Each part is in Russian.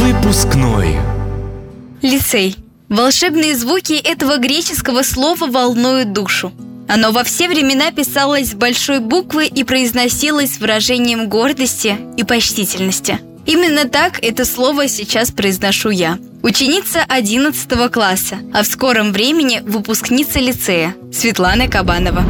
Выпускной. Лицей. Волшебные звуки этого греческого слова волнуют душу. Оно во все времена писалось с большой буквы и произносилось с выражением гордости и почтительности. Именно так это слово сейчас произношу я. Ученица 11 класса, а в скором времени выпускница лицея Светлана Кабанова.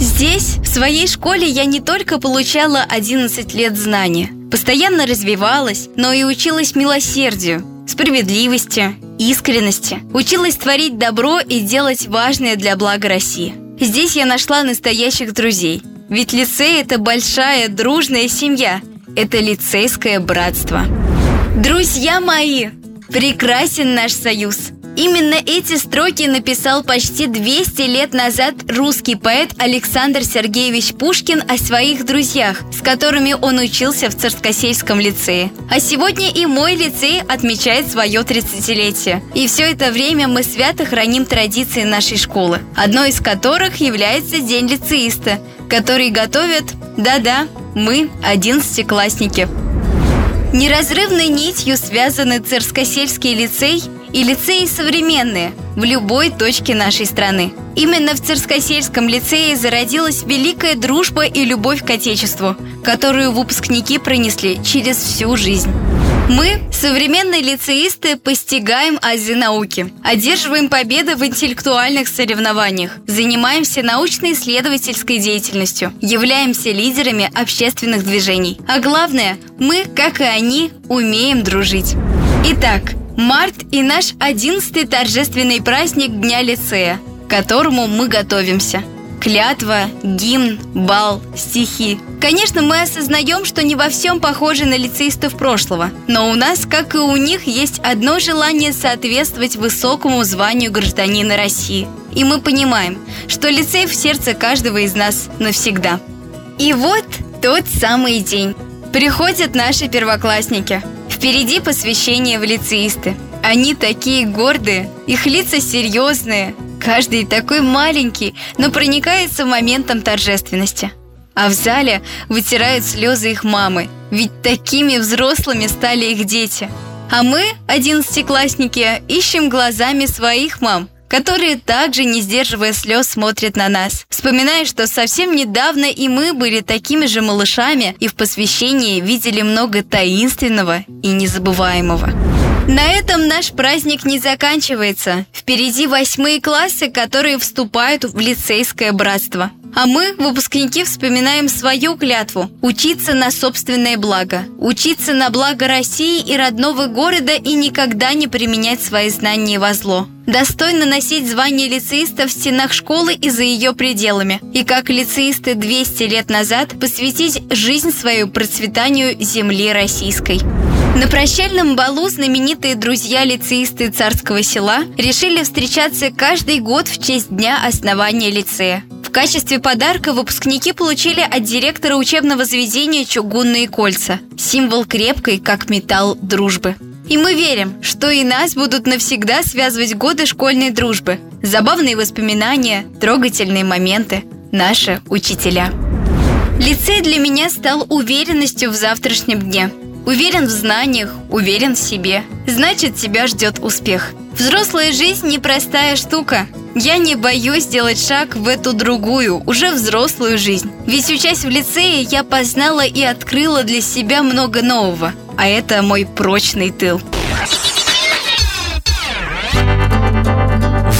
Здесь, в своей школе, я не только получала 11 лет знания, постоянно развивалась, но и училась милосердию, справедливости, искренности, училась творить добро и делать важное для блага России. Здесь я нашла настоящих друзей. Ведь лицей – это большая, дружная семья. Это лицейское братство. Друзья мои, прекрасен наш союз. Именно эти строки написал почти 200 лет назад русский поэт Александр Сергеевич Пушкин о своих друзьях, с которыми он учился в Царскосельском лицее. А сегодня и мой лицей отмечает свое 30-летие. И все это время мы свято храним традиции нашей школы, одной из которых является День лицеиста, который готовят, да-да, мы, одиннадцатиклассники. Неразрывной нитью связаны Царскосельский лицей и лицеи современные в любой точке нашей страны. Именно в Царскосельском лицее зародилась великая дружба и любовь к Отечеству, которую выпускники пронесли через всю жизнь. Мы, современные лицеисты, постигаем азы науки, одерживаем победы в интеллектуальных соревнованиях, занимаемся научно-исследовательской деятельностью, являемся лидерами общественных движений. А главное, мы, как и они, умеем дружить. Итак, Март и наш одиннадцатый торжественный праздник Дня лицея, к которому мы готовимся. Клятва, гимн, бал, стихи. Конечно, мы осознаем, что не во всем похожи на лицеистов прошлого, но у нас, как и у них, есть одно желание соответствовать высокому званию гражданина России. И мы понимаем, что лицей в сердце каждого из нас навсегда. И вот тот самый день. Приходят наши первоклассники – Впереди посвящение в лицеисты. Они такие гордые, их лица серьезные, каждый такой маленький, но проникается моментом торжественности. А в зале вытирают слезы их мамы, ведь такими взрослыми стали их дети. А мы, одиннадцатиклассники, ищем глазами своих мам, которые также, не сдерживая слез, смотрят на нас, вспоминая, что совсем недавно и мы были такими же малышами и в посвящении видели много таинственного и незабываемого. На этом наш праздник не заканчивается. Впереди восьмые классы, которые вступают в лицейское братство. А мы, выпускники, вспоминаем свою клятву – учиться на собственное благо, учиться на благо России и родного города и никогда не применять свои знания во зло. Достойно носить звание лицеиста в стенах школы и за ее пределами. И как лицеисты 200 лет назад посвятить жизнь свою процветанию земли российской. На прощальном балу знаменитые друзья-лицеисты Царского села решили встречаться каждый год в честь дня основания лицея качестве подарка выпускники получили от директора учебного заведения чугунные кольца. Символ крепкой, как металл, дружбы. И мы верим, что и нас будут навсегда связывать годы школьной дружбы. Забавные воспоминания, трогательные моменты, наши учителя. Лицей для меня стал уверенностью в завтрашнем дне. Уверен в знаниях, уверен в себе. Значит, тебя ждет успех. Взрослая жизнь непростая штука. Я не боюсь сделать шаг в эту другую, уже взрослую жизнь. Ведь учась в лицее, я познала и открыла для себя много нового. А это мой прочный тыл.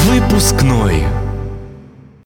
Выпускной.